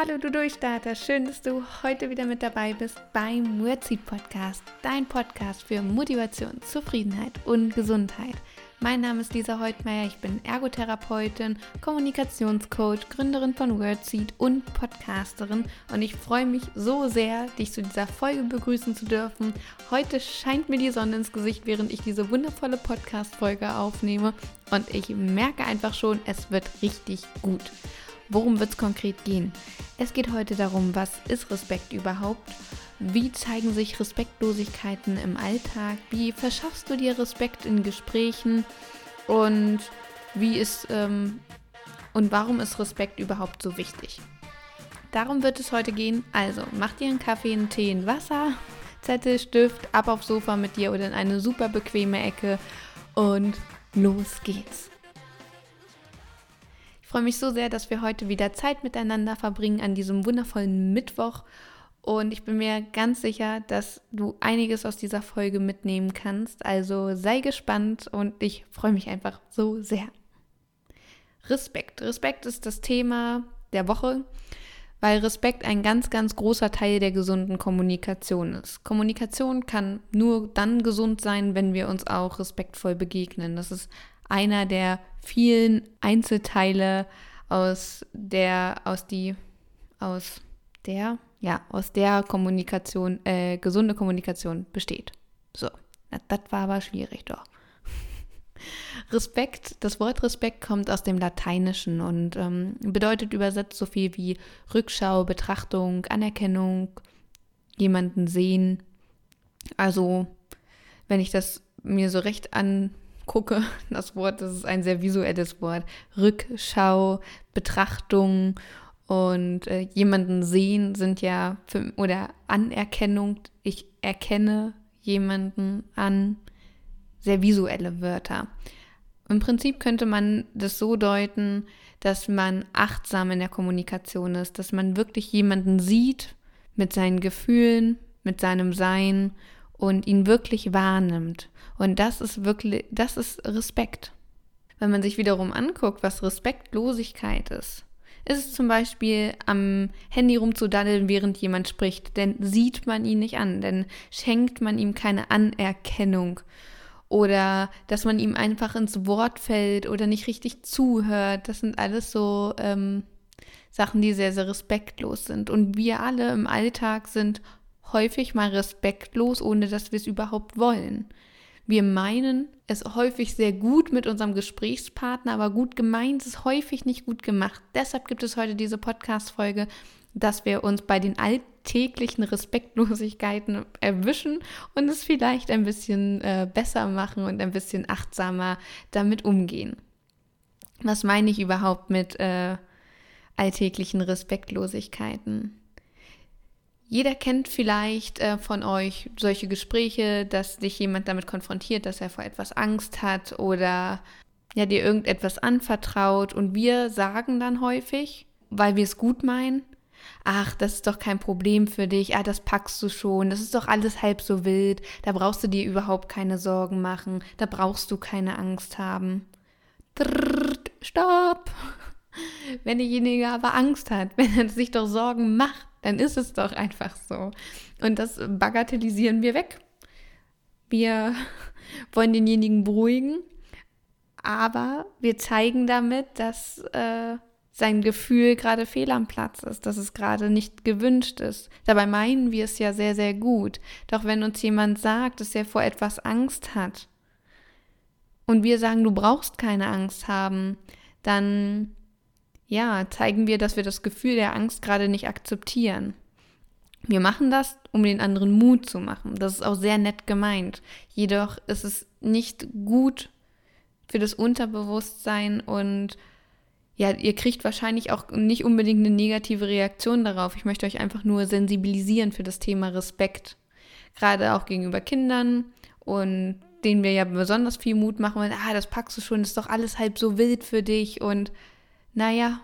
Hallo du Durchstarter, schön, dass du heute wieder mit dabei bist beim Wordseed Podcast, dein Podcast für Motivation, Zufriedenheit und Gesundheit. Mein Name ist Lisa Heutmeier, ich bin Ergotherapeutin, Kommunikationscoach, Gründerin von Wordseed und Podcasterin und ich freue mich so sehr, dich zu dieser Folge begrüßen zu dürfen. Heute scheint mir die Sonne ins Gesicht, während ich diese wundervolle Podcast-Folge aufnehme und ich merke einfach schon, es wird richtig gut. Worum wird es konkret gehen? Es geht heute darum, was ist Respekt überhaupt? Wie zeigen sich Respektlosigkeiten im Alltag? Wie verschaffst du dir Respekt in Gesprächen? Und wie ist ähm, und warum ist Respekt überhaupt so wichtig? Darum wird es heute gehen. Also mach dir einen Kaffee, einen Tee, ein Wasser, Zettel, Stift, ab aufs Sofa mit dir oder in eine super bequeme Ecke und los geht's. Ich freue mich so sehr, dass wir heute wieder Zeit miteinander verbringen an diesem wundervollen Mittwoch. Und ich bin mir ganz sicher, dass du einiges aus dieser Folge mitnehmen kannst. Also sei gespannt und ich freue mich einfach so sehr. Respekt. Respekt ist das Thema der Woche, weil Respekt ein ganz, ganz großer Teil der gesunden Kommunikation ist. Kommunikation kann nur dann gesund sein, wenn wir uns auch respektvoll begegnen. Das ist einer der vielen Einzelteile aus der, aus die, aus der, ja, aus der Kommunikation, äh, gesunde Kommunikation besteht. So, das war aber schwierig doch. Respekt, das Wort Respekt kommt aus dem Lateinischen und ähm, bedeutet übersetzt so viel wie Rückschau, Betrachtung, Anerkennung, jemanden sehen. Also, wenn ich das mir so recht an gucke, das Wort, das ist ein sehr visuelles Wort. Rückschau, Betrachtung und äh, jemanden sehen sind ja, für, oder Anerkennung, ich erkenne jemanden an, sehr visuelle Wörter. Im Prinzip könnte man das so deuten, dass man achtsam in der Kommunikation ist, dass man wirklich jemanden sieht mit seinen Gefühlen, mit seinem Sein und ihn wirklich wahrnimmt. Und das ist wirklich, das ist Respekt. Wenn man sich wiederum anguckt, was Respektlosigkeit ist, ist es zum Beispiel am Handy rumzudaddeln, während jemand spricht, denn sieht man ihn nicht an, denn schenkt man ihm keine Anerkennung oder dass man ihm einfach ins Wort fällt oder nicht richtig zuhört. Das sind alles so ähm, Sachen, die sehr, sehr respektlos sind. Und wir alle im Alltag sind häufig mal respektlos, ohne dass wir es überhaupt wollen. Wir meinen es häufig sehr gut mit unserem Gesprächspartner, aber gut gemeint ist häufig nicht gut gemacht. Deshalb gibt es heute diese Podcast-Folge, dass wir uns bei den alltäglichen Respektlosigkeiten erwischen und es vielleicht ein bisschen äh, besser machen und ein bisschen achtsamer damit umgehen. Was meine ich überhaupt mit äh, alltäglichen Respektlosigkeiten? Jeder kennt vielleicht äh, von euch solche Gespräche, dass dich jemand damit konfrontiert, dass er vor etwas Angst hat oder ja dir irgendetwas anvertraut. Und wir sagen dann häufig, weil wir es gut meinen, ach, das ist doch kein Problem für dich, ah, das packst du schon, das ist doch alles halb so wild, da brauchst du dir überhaupt keine Sorgen machen, da brauchst du keine Angst haben. Stopp! Wenn derjenige aber Angst hat, wenn er sich doch Sorgen macht, dann ist es doch einfach so. Und das bagatellisieren wir weg. Wir wollen denjenigen beruhigen, aber wir zeigen damit, dass äh, sein Gefühl gerade fehl am Platz ist, dass es gerade nicht gewünscht ist. Dabei meinen wir es ja sehr, sehr gut. Doch wenn uns jemand sagt, dass er vor etwas Angst hat und wir sagen, du brauchst keine Angst haben, dann ja, zeigen wir, dass wir das Gefühl der Angst gerade nicht akzeptieren. Wir machen das, um den anderen Mut zu machen. Das ist auch sehr nett gemeint. Jedoch ist es nicht gut für das Unterbewusstsein und ja, ihr kriegt wahrscheinlich auch nicht unbedingt eine negative Reaktion darauf. Ich möchte euch einfach nur sensibilisieren für das Thema Respekt. Gerade auch gegenüber Kindern und denen wir ja besonders viel Mut machen, weil, ah, das packst du schon, ist doch alles halb so wild für dich und naja,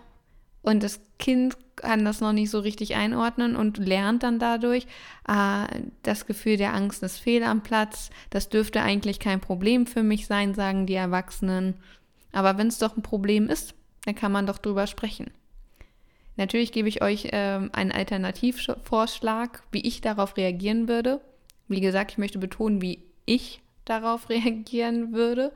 und das Kind kann das noch nicht so richtig einordnen und lernt dann dadurch, äh, das Gefühl der Angst ist fehl am Platz, das dürfte eigentlich kein Problem für mich sein, sagen die Erwachsenen. Aber wenn es doch ein Problem ist, dann kann man doch drüber sprechen. Natürlich gebe ich euch ähm, einen Alternativvorschlag, wie ich darauf reagieren würde. Wie gesagt, ich möchte betonen, wie ich darauf reagieren würde.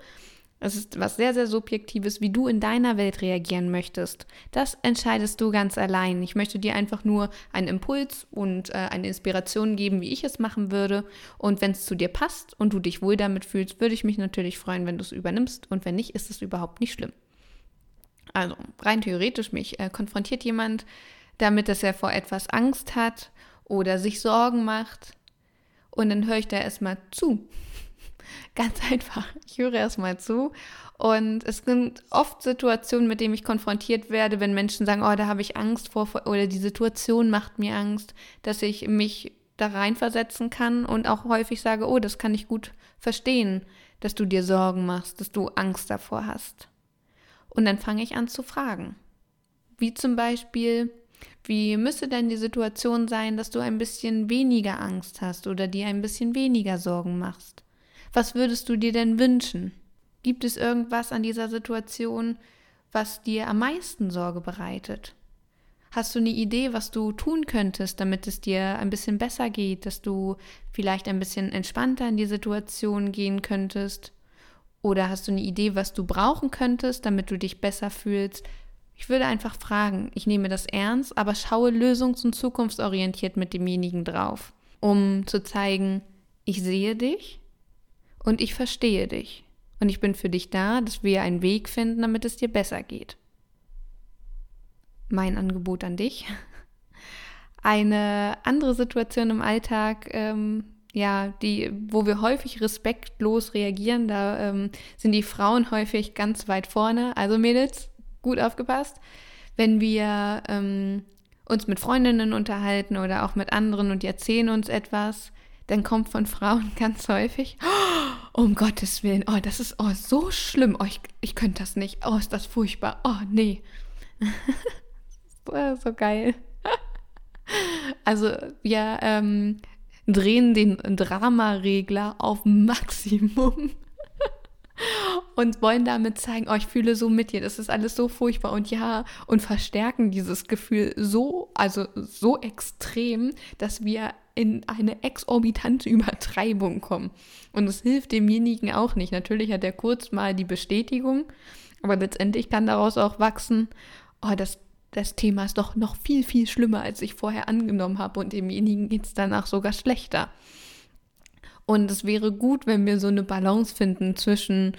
Es ist was sehr, sehr Subjektives, wie du in deiner Welt reagieren möchtest. Das entscheidest du ganz allein. Ich möchte dir einfach nur einen Impuls und äh, eine Inspiration geben, wie ich es machen würde. Und wenn es zu dir passt und du dich wohl damit fühlst, würde ich mich natürlich freuen, wenn du es übernimmst. Und wenn nicht, ist es überhaupt nicht schlimm. Also rein theoretisch mich äh, konfrontiert jemand damit, dass er vor etwas Angst hat oder sich Sorgen macht. Und dann höre ich da erstmal zu. Ganz einfach. Ich höre erstmal zu. Und es sind oft Situationen, mit denen ich konfrontiert werde, wenn Menschen sagen, oh, da habe ich Angst vor, oder die Situation macht mir Angst, dass ich mich da reinversetzen kann und auch häufig sage, oh, das kann ich gut verstehen, dass du dir Sorgen machst, dass du Angst davor hast. Und dann fange ich an zu fragen. Wie zum Beispiel, wie müsste denn die Situation sein, dass du ein bisschen weniger Angst hast oder dir ein bisschen weniger Sorgen machst? Was würdest du dir denn wünschen? Gibt es irgendwas an dieser Situation, was dir am meisten Sorge bereitet? Hast du eine Idee, was du tun könntest, damit es dir ein bisschen besser geht, dass du vielleicht ein bisschen entspannter in die Situation gehen könntest? Oder hast du eine Idee, was du brauchen könntest, damit du dich besser fühlst? Ich würde einfach fragen, ich nehme das ernst, aber schaue lösungs- und zukunftsorientiert mit demjenigen drauf, um zu zeigen, ich sehe dich und ich verstehe dich. Und ich bin für dich da, dass wir einen Weg finden, damit es dir besser geht. Mein Angebot an dich. Eine andere Situation im Alltag, ähm, ja, die, wo wir häufig respektlos reagieren, da ähm, sind die Frauen häufig ganz weit vorne. Also Mädels, gut aufgepasst. Wenn wir ähm, uns mit Freundinnen unterhalten oder auch mit anderen und die erzählen uns etwas, dann kommt von Frauen ganz häufig, oh, um Gottes Willen, oh, das ist oh, so schlimm, oh, ich, ich könnte das nicht, oh, ist das furchtbar, oh, nee. so, so geil. also wir ähm, drehen den Dramaregler auf Maximum und wollen damit zeigen, oh, ich fühle so mit dir, das ist alles so furchtbar. Und ja, und verstärken dieses Gefühl so, also so extrem, dass wir in eine exorbitante Übertreibung kommen. Und es hilft demjenigen auch nicht. Natürlich hat er kurz mal die Bestätigung, aber letztendlich kann daraus auch wachsen, oh, das das Thema ist doch noch viel, viel schlimmer, als ich vorher angenommen habe und demjenigen geht es danach sogar schlechter. Und es wäre gut, wenn wir so eine Balance finden zwischen,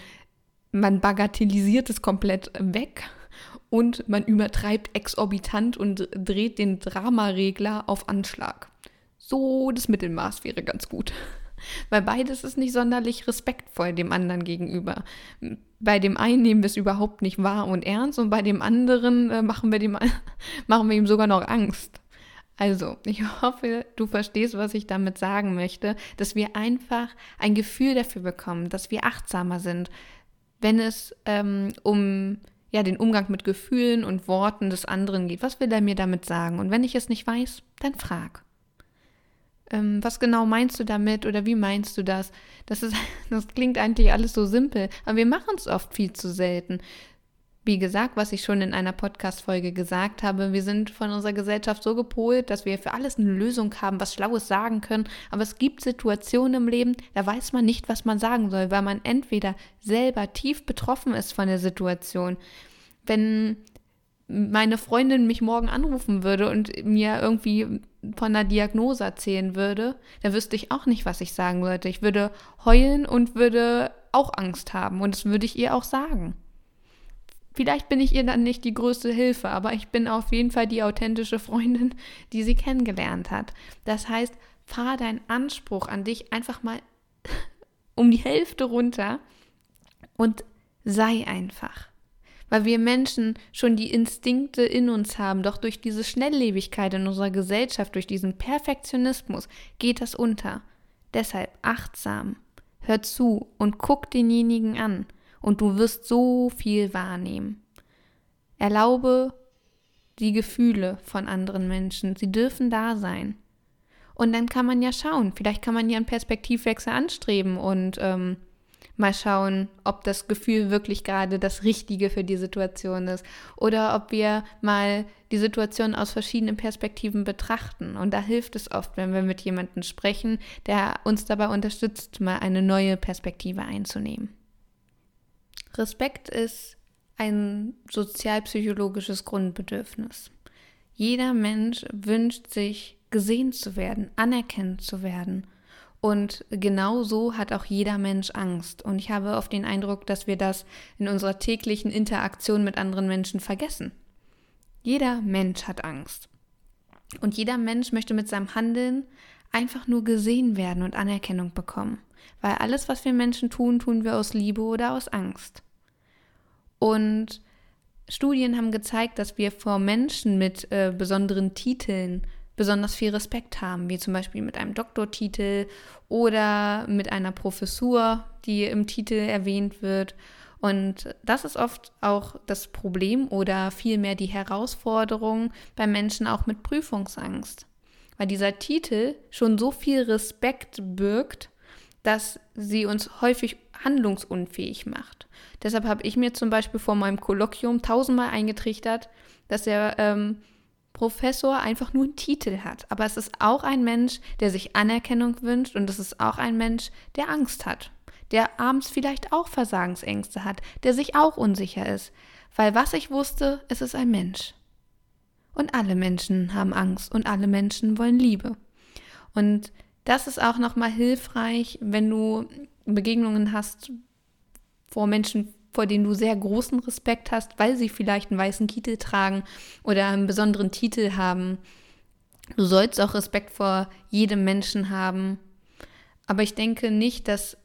man bagatellisiert es komplett weg und man übertreibt exorbitant und dreht den Dramaregler auf Anschlag. So das Mittelmaß wäre ganz gut. Weil beides ist nicht sonderlich respektvoll dem anderen gegenüber. Bei dem einen nehmen wir es überhaupt nicht wahr und ernst und bei dem anderen äh, machen, wir dem, machen wir ihm sogar noch Angst. Also, ich hoffe, du verstehst, was ich damit sagen möchte, dass wir einfach ein Gefühl dafür bekommen, dass wir achtsamer sind, wenn es ähm, um ja, den Umgang mit Gefühlen und Worten des anderen geht. Was will er mir damit sagen? Und wenn ich es nicht weiß, dann frag ähm, was genau meinst du damit oder wie meinst du das? Das, ist, das klingt eigentlich alles so simpel, aber wir machen es oft viel zu selten. Wie gesagt, was ich schon in einer Podcast-Folge gesagt habe, wir sind von unserer Gesellschaft so gepolt, dass wir für alles eine Lösung haben, was Schlaues sagen können. Aber es gibt Situationen im Leben, da weiß man nicht, was man sagen soll, weil man entweder selber tief betroffen ist von der Situation. Wenn meine Freundin mich morgen anrufen würde und mir irgendwie von einer Diagnose erzählen würde, dann wüsste ich auch nicht, was ich sagen sollte. Ich würde heulen und würde auch Angst haben und das würde ich ihr auch sagen. Vielleicht bin ich ihr dann nicht die größte Hilfe, aber ich bin auf jeden Fall die authentische Freundin, die sie kennengelernt hat. Das heißt, fahr deinen Anspruch an dich einfach mal um die Hälfte runter und sei einfach weil wir Menschen schon die Instinkte in uns haben, doch durch diese Schnelllebigkeit in unserer Gesellschaft, durch diesen Perfektionismus geht das unter. Deshalb achtsam, hör zu und guck denjenigen an und du wirst so viel wahrnehmen. Erlaube die Gefühle von anderen Menschen, sie dürfen da sein. Und dann kann man ja schauen, vielleicht kann man ja einen Perspektivwechsel anstreben und ähm, Mal schauen, ob das Gefühl wirklich gerade das Richtige für die Situation ist oder ob wir mal die Situation aus verschiedenen Perspektiven betrachten. Und da hilft es oft, wenn wir mit jemandem sprechen, der uns dabei unterstützt, mal eine neue Perspektive einzunehmen. Respekt ist ein sozialpsychologisches Grundbedürfnis. Jeder Mensch wünscht sich, gesehen zu werden, anerkannt zu werden und genau so hat auch jeder Mensch Angst. Und ich habe oft den Eindruck, dass wir das in unserer täglichen Interaktion mit anderen Menschen vergessen. Jeder Mensch hat Angst. Und jeder Mensch möchte mit seinem Handeln einfach nur gesehen werden und Anerkennung bekommen. Weil alles, was wir Menschen tun, tun wir aus Liebe oder aus Angst. Und Studien haben gezeigt, dass wir vor Menschen mit äh, besonderen Titeln besonders viel Respekt haben, wie zum Beispiel mit einem Doktortitel oder mit einer Professur, die im Titel erwähnt wird. Und das ist oft auch das Problem oder vielmehr die Herausforderung bei Menschen auch mit Prüfungsangst. Weil dieser Titel schon so viel Respekt birgt, dass sie uns häufig handlungsunfähig macht. Deshalb habe ich mir zum Beispiel vor meinem Kolloquium tausendmal eingetrichtert, dass er ähm, Professor einfach nur einen Titel hat. Aber es ist auch ein Mensch, der sich Anerkennung wünscht und es ist auch ein Mensch, der Angst hat, der abends vielleicht auch Versagensängste hat, der sich auch unsicher ist. Weil was ich wusste, es ist ein Mensch. Und alle Menschen haben Angst und alle Menschen wollen Liebe. Und das ist auch nochmal hilfreich, wenn du Begegnungen hast vor Menschen, vor denen du sehr großen Respekt hast, weil sie vielleicht einen weißen Kittel tragen oder einen besonderen Titel haben. Du sollst auch Respekt vor jedem Menschen haben. Aber ich denke nicht, dass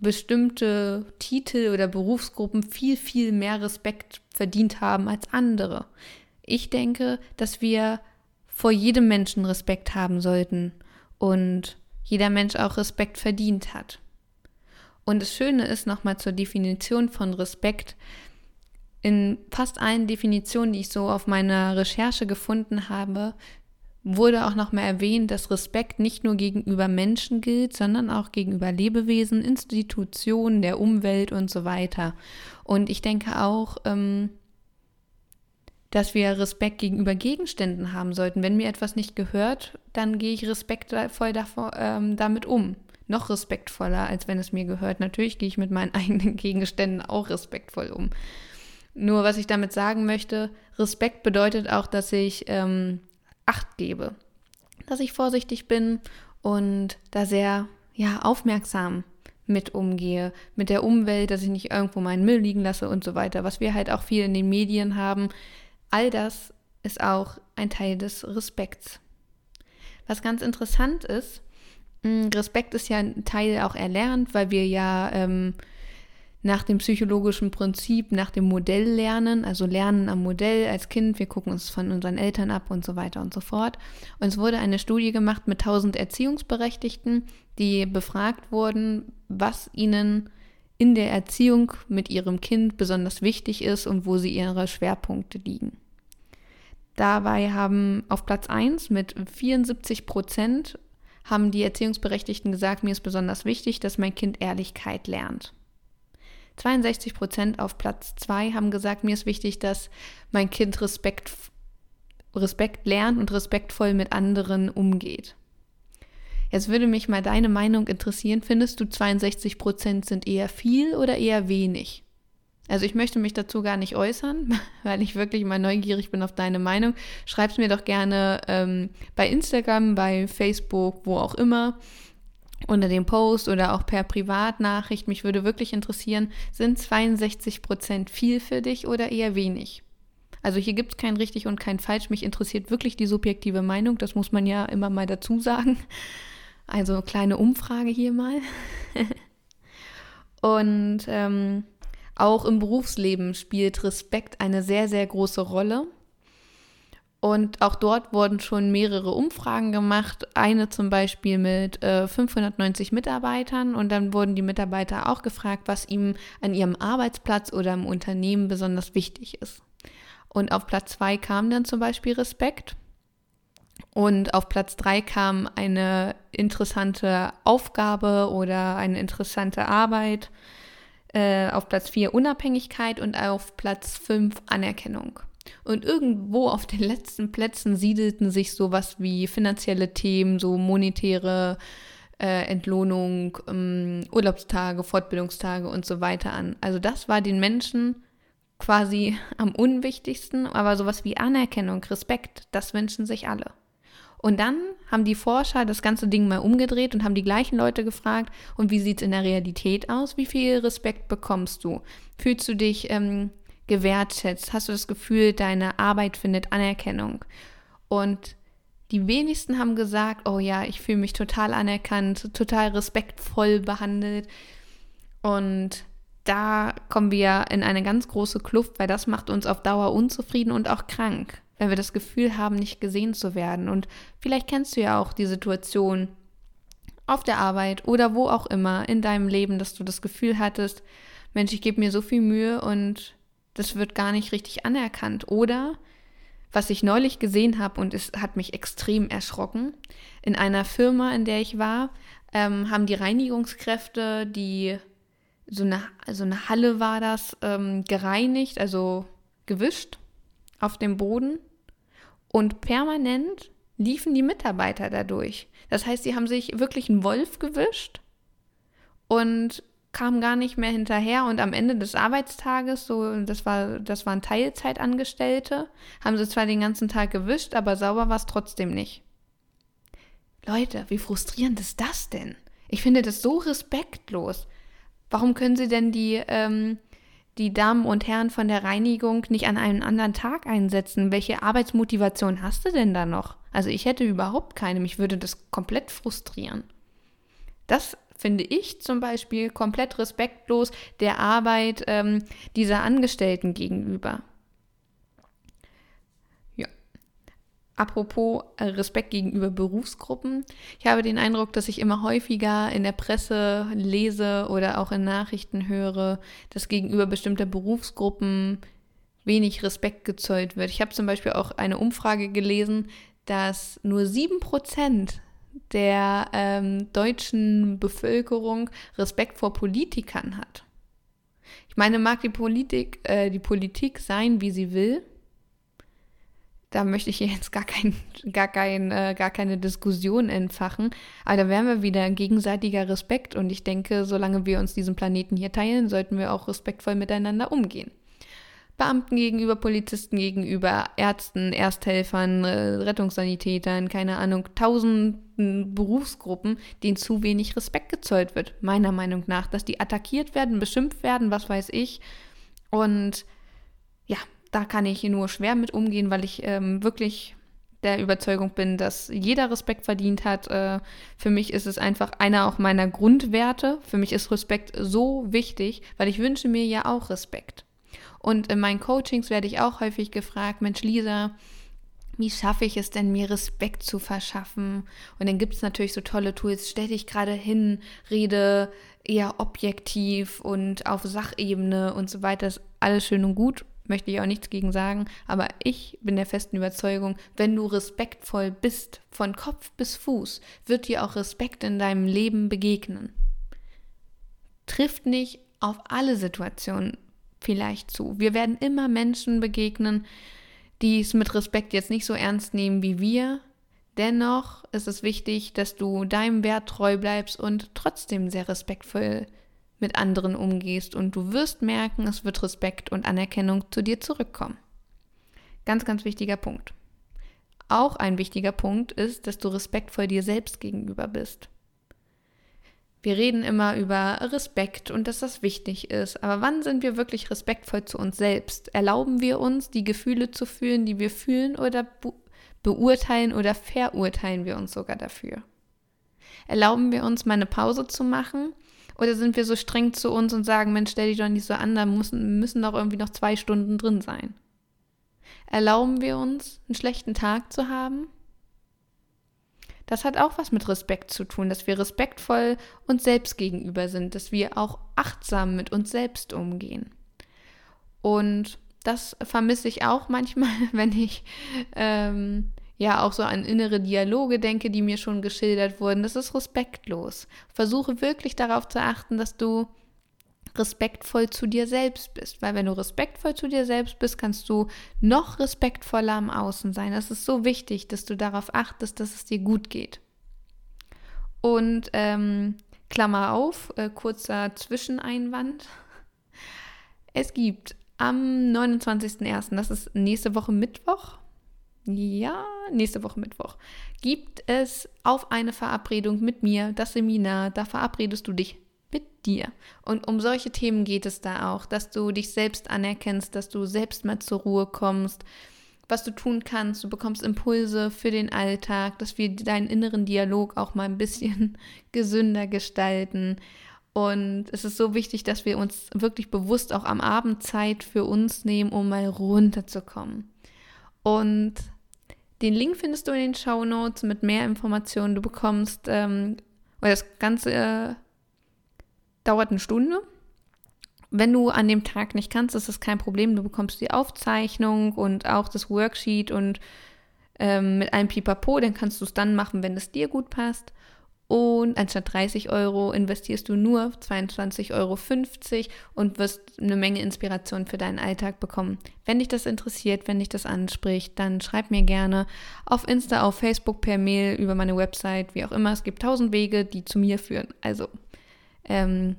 bestimmte Titel oder Berufsgruppen viel, viel mehr Respekt verdient haben als andere. Ich denke, dass wir vor jedem Menschen Respekt haben sollten und jeder Mensch auch Respekt verdient hat. Und das Schöne ist nochmal zur Definition von Respekt. In fast allen Definitionen, die ich so auf meiner Recherche gefunden habe, wurde auch nochmal erwähnt, dass Respekt nicht nur gegenüber Menschen gilt, sondern auch gegenüber Lebewesen, Institutionen, der Umwelt und so weiter. Und ich denke auch, ähm, dass wir Respekt gegenüber Gegenständen haben sollten. Wenn mir etwas nicht gehört, dann gehe ich respektvoll davor, ähm, damit um noch respektvoller, als wenn es mir gehört. Natürlich gehe ich mit meinen eigenen Gegenständen auch respektvoll um. Nur was ich damit sagen möchte, Respekt bedeutet auch, dass ich ähm, Acht gebe, dass ich vorsichtig bin und da sehr ja aufmerksam mit umgehe, mit der Umwelt, dass ich nicht irgendwo meinen Müll liegen lasse und so weiter, was wir halt auch viel in den Medien haben. All das ist auch ein Teil des Respekts. Was ganz interessant ist, Mm, Respekt ist ja ein Teil auch erlernt, weil wir ja ähm, nach dem psychologischen Prinzip, nach dem Modell lernen, also lernen am Modell als Kind, wir gucken uns von unseren Eltern ab und so weiter und so fort. Und es wurde eine Studie gemacht mit 1000 Erziehungsberechtigten, die befragt wurden, was ihnen in der Erziehung mit ihrem Kind besonders wichtig ist und wo sie ihre Schwerpunkte liegen. Dabei haben auf Platz 1 mit 74 Prozent haben die Erziehungsberechtigten gesagt, mir ist besonders wichtig, dass mein Kind Ehrlichkeit lernt. 62 Prozent auf Platz 2 haben gesagt, mir ist wichtig, dass mein Kind Respekt, Respekt lernt und respektvoll mit anderen umgeht. Jetzt würde mich mal deine Meinung interessieren. Findest du 62 Prozent sind eher viel oder eher wenig? Also ich möchte mich dazu gar nicht äußern, weil ich wirklich mal neugierig bin auf deine Meinung. Schreib es mir doch gerne ähm, bei Instagram, bei Facebook, wo auch immer, unter dem Post oder auch per Privatnachricht. Mich würde wirklich interessieren, sind 62 Prozent viel für dich oder eher wenig? Also hier gibt es kein richtig und kein falsch. Mich interessiert wirklich die subjektive Meinung. Das muss man ja immer mal dazu sagen. Also kleine Umfrage hier mal. und ähm, auch im Berufsleben spielt Respekt eine sehr, sehr große Rolle. Und auch dort wurden schon mehrere Umfragen gemacht. Eine zum Beispiel mit äh, 590 Mitarbeitern. Und dann wurden die Mitarbeiter auch gefragt, was ihm an ihrem Arbeitsplatz oder im Unternehmen besonders wichtig ist. Und auf Platz zwei kam dann zum Beispiel Respekt. Und auf Platz drei kam eine interessante Aufgabe oder eine interessante Arbeit äh, auf Platz 4 Unabhängigkeit und auf Platz 5 Anerkennung. Und irgendwo auf den letzten Plätzen siedelten sich sowas wie finanzielle Themen, so monetäre äh, Entlohnung, ähm, Urlaubstage, Fortbildungstage und so weiter an. Also das war den Menschen quasi am unwichtigsten, aber sowas wie Anerkennung, Respekt, das wünschen sich alle. Und dann haben die Forscher das ganze Ding mal umgedreht und haben die gleichen Leute gefragt, und wie sieht es in der Realität aus? Wie viel Respekt bekommst du? Fühlst du dich ähm, gewertschätzt? Hast du das Gefühl, deine Arbeit findet Anerkennung? Und die wenigsten haben gesagt, oh ja, ich fühle mich total anerkannt, total respektvoll behandelt. Und da kommen wir in eine ganz große Kluft, weil das macht uns auf Dauer unzufrieden und auch krank, wenn wir das Gefühl haben, nicht gesehen zu werden. Und vielleicht kennst du ja auch die Situation auf der Arbeit oder wo auch immer in deinem Leben, dass du das Gefühl hattest, Mensch, ich gebe mir so viel Mühe und das wird gar nicht richtig anerkannt. Oder was ich neulich gesehen habe und es hat mich extrem erschrocken, in einer Firma, in der ich war, ähm, haben die Reinigungskräfte die so eine, so eine Halle war das, ähm, gereinigt, also gewischt auf dem Boden und permanent liefen die Mitarbeiter dadurch. Das heißt, sie haben sich wirklich einen Wolf gewischt und kam gar nicht mehr hinterher und am Ende des Arbeitstages, so das war, das waren Teilzeitangestellte, haben sie zwar den ganzen Tag gewischt, aber sauber war es trotzdem nicht. Leute, wie frustrierend ist das denn? Ich finde das so respektlos. Warum können sie denn die, ähm, die Damen und Herren von der Reinigung nicht an einen anderen Tag einsetzen? Welche Arbeitsmotivation hast du denn da noch? Also ich hätte überhaupt keine, mich würde das komplett frustrieren. Das finde ich zum Beispiel komplett respektlos der Arbeit ähm, dieser Angestellten gegenüber. Ja. Apropos äh, Respekt gegenüber Berufsgruppen. Ich habe den Eindruck, dass ich immer häufiger in der Presse lese oder auch in Nachrichten höre, dass gegenüber bestimmter Berufsgruppen wenig Respekt gezollt wird. Ich habe zum Beispiel auch eine Umfrage gelesen, dass nur 7% der ähm, deutschen Bevölkerung Respekt vor Politikern hat. Ich meine, mag die Politik, äh, die Politik sein, wie sie will. Da möchte ich jetzt gar, kein, gar, kein, äh, gar keine Diskussion entfachen. Aber da wären wir wieder gegenseitiger Respekt. Und ich denke, solange wir uns diesen Planeten hier teilen, sollten wir auch respektvoll miteinander umgehen. Beamten gegenüber, Polizisten gegenüber, Ärzten, Ersthelfern, äh, Rettungssanitätern, keine Ahnung, tausenden Berufsgruppen, denen zu wenig Respekt gezollt wird, meiner Meinung nach, dass die attackiert werden, beschimpft werden, was weiß ich. Und da kann ich nur schwer mit umgehen, weil ich ähm, wirklich der Überzeugung bin, dass jeder Respekt verdient hat. Äh, für mich ist es einfach einer auch meiner Grundwerte. Für mich ist Respekt so wichtig, weil ich wünsche mir ja auch Respekt. Und in meinen Coachings werde ich auch häufig gefragt, Mensch, Lisa, wie schaffe ich es denn, mir Respekt zu verschaffen? Und dann gibt es natürlich so tolle Tools, stell dich gerade hin, rede eher objektiv und auf Sachebene und so weiter. Das ist alles schön und gut, möchte ich auch nichts gegen sagen, aber ich bin der festen Überzeugung, wenn du respektvoll bist, von Kopf bis Fuß, wird dir auch Respekt in deinem Leben begegnen. Trifft nicht auf alle Situationen vielleicht zu. Wir werden immer Menschen begegnen, die es mit Respekt jetzt nicht so ernst nehmen wie wir. Dennoch ist es wichtig, dass du deinem Wert treu bleibst und trotzdem sehr respektvoll mit anderen umgehst und du wirst merken, es wird Respekt und Anerkennung zu dir zurückkommen. Ganz, ganz wichtiger Punkt. Auch ein wichtiger Punkt ist, dass du respektvoll dir selbst gegenüber bist. Wir reden immer über Respekt und dass das wichtig ist. Aber wann sind wir wirklich respektvoll zu uns selbst? Erlauben wir uns, die Gefühle zu fühlen, die wir fühlen, oder be beurteilen oder verurteilen wir uns sogar dafür? Erlauben wir uns, mal eine Pause zu machen? Oder sind wir so streng zu uns und sagen, Mensch, stell dich doch nicht so an, da müssen, müssen doch irgendwie noch zwei Stunden drin sein? Erlauben wir uns, einen schlechten Tag zu haben? Das hat auch was mit Respekt zu tun, dass wir respektvoll uns selbst gegenüber sind, dass wir auch achtsam mit uns selbst umgehen. Und das vermisse ich auch manchmal, wenn ich ähm, ja auch so an innere Dialoge denke, die mir schon geschildert wurden. Das ist respektlos. Versuche wirklich darauf zu achten, dass du respektvoll zu dir selbst bist. Weil wenn du respektvoll zu dir selbst bist, kannst du noch respektvoller am Außen sein. Das ist so wichtig, dass du darauf achtest, dass es dir gut geht. Und ähm, Klammer auf, äh, kurzer Zwischeneinwand. Es gibt am 29.01., das ist nächste Woche Mittwoch, ja, nächste Woche Mittwoch, gibt es auf eine Verabredung mit mir das Seminar. Da verabredest du dich mit dir. Und um solche Themen geht es da auch, dass du dich selbst anerkennst, dass du selbst mal zur Ruhe kommst, was du tun kannst. Du bekommst Impulse für den Alltag, dass wir deinen inneren Dialog auch mal ein bisschen gesünder gestalten. Und es ist so wichtig, dass wir uns wirklich bewusst auch am Abend Zeit für uns nehmen, um mal runterzukommen. Und den Link findest du in den Show Notes mit mehr Informationen. Du bekommst, ähm, das Ganze äh, dauert eine Stunde. Wenn du an dem Tag nicht kannst, ist das kein Problem. Du bekommst die Aufzeichnung und auch das Worksheet und ähm, mit einem Pipapo, dann kannst du es dann machen, wenn es dir gut passt. Und anstatt 30 Euro investierst du nur 22,50 Euro und wirst eine Menge Inspiration für deinen Alltag bekommen. Wenn dich das interessiert, wenn dich das anspricht, dann schreib mir gerne auf Insta, auf Facebook, per Mail, über meine Website, wie auch immer. Es gibt tausend Wege, die zu mir führen. Also, ähm,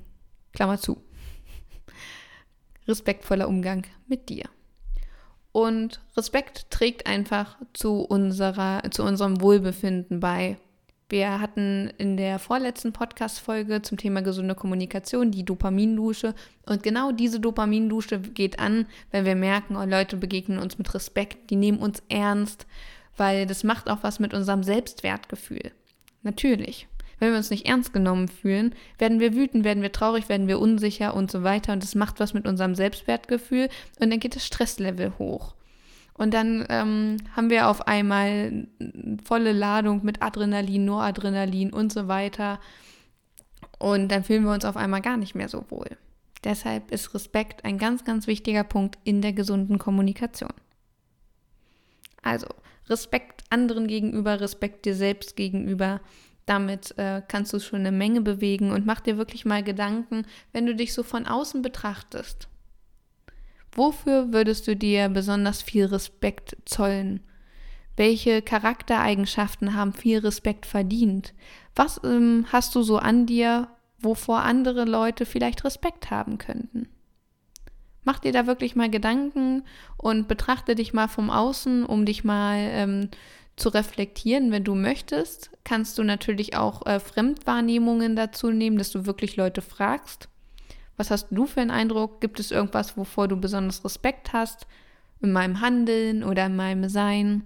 Klammer zu. Respektvoller Umgang mit dir. Und Respekt trägt einfach zu, unserer, zu unserem Wohlbefinden bei wir hatten in der vorletzten Podcast-Folge zum Thema gesunde Kommunikation die Dopamindusche. Und genau diese Dopamindusche geht an, wenn wir merken, oh, Leute begegnen uns mit Respekt, die nehmen uns ernst, weil das macht auch was mit unserem Selbstwertgefühl. Natürlich. Wenn wir uns nicht ernst genommen fühlen, werden wir wütend, werden wir traurig, werden wir unsicher und so weiter. Und das macht was mit unserem Selbstwertgefühl und dann geht das Stresslevel hoch. Und dann ähm, haben wir auf einmal volle Ladung mit Adrenalin, Noradrenalin und so weiter. Und dann fühlen wir uns auf einmal gar nicht mehr so wohl. Deshalb ist Respekt ein ganz, ganz wichtiger Punkt in der gesunden Kommunikation. Also Respekt anderen gegenüber, Respekt dir selbst gegenüber. Damit äh, kannst du schon eine Menge bewegen und mach dir wirklich mal Gedanken, wenn du dich so von außen betrachtest. Wofür würdest du dir besonders viel Respekt zollen? Welche Charaktereigenschaften haben viel Respekt verdient? Was ähm, hast du so an dir, wovor andere Leute vielleicht Respekt haben könnten? Mach dir da wirklich mal Gedanken und betrachte dich mal vom Außen, um dich mal ähm, zu reflektieren, wenn du möchtest. Kannst du natürlich auch äh, Fremdwahrnehmungen dazu nehmen, dass du wirklich Leute fragst. Was hast du für einen Eindruck? Gibt es irgendwas, wovor du besonders Respekt hast? In meinem Handeln oder in meinem Sein?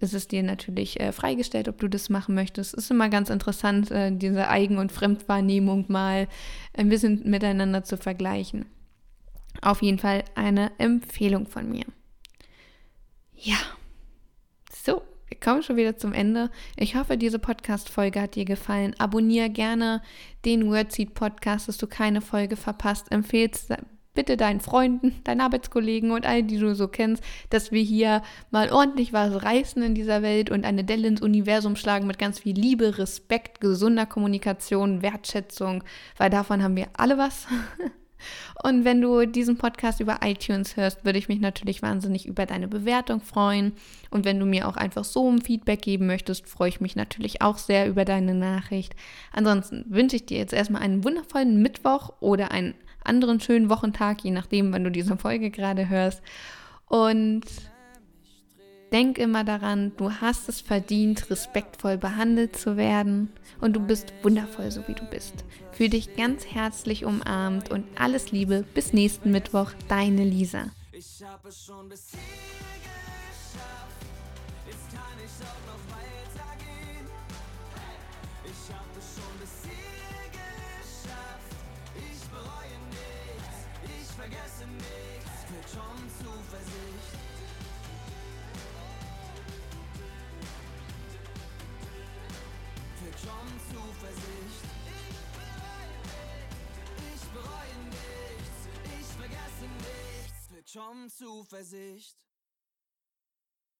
Es ist dir natürlich äh, freigestellt, ob du das machen möchtest. Es ist immer ganz interessant, äh, diese Eigen- und Fremdwahrnehmung mal ein bisschen miteinander zu vergleichen. Auf jeden Fall eine Empfehlung von mir. Ja, so, wir kommen schon wieder zum Ende. Ich hoffe, diese Podcast-Folge hat dir gefallen. Abonniere gerne den Wordseed Podcast, dass du keine Folge verpasst. Empfehlst bitte deinen Freunden, deinen Arbeitskollegen und all die du so kennst, dass wir hier mal ordentlich was reißen in dieser Welt und eine Delle ins Universum schlagen mit ganz viel Liebe, Respekt, gesunder Kommunikation, Wertschätzung, weil davon haben wir alle was. Und wenn du diesen Podcast über iTunes hörst, würde ich mich natürlich wahnsinnig über deine Bewertung freuen. Und wenn du mir auch einfach so ein Feedback geben möchtest, freue ich mich natürlich auch sehr über deine Nachricht. Ansonsten wünsche ich dir jetzt erstmal einen wundervollen Mittwoch oder einen anderen schönen Wochentag, je nachdem, wann du diese Folge gerade hörst. Und Denk immer daran, du hast es verdient, respektvoll behandelt zu werden und du bist wundervoll, so wie du bist. Fühl dich ganz herzlich umarmt und alles Liebe. Bis nächsten Mittwoch, deine Lisa. Schon Zuversicht.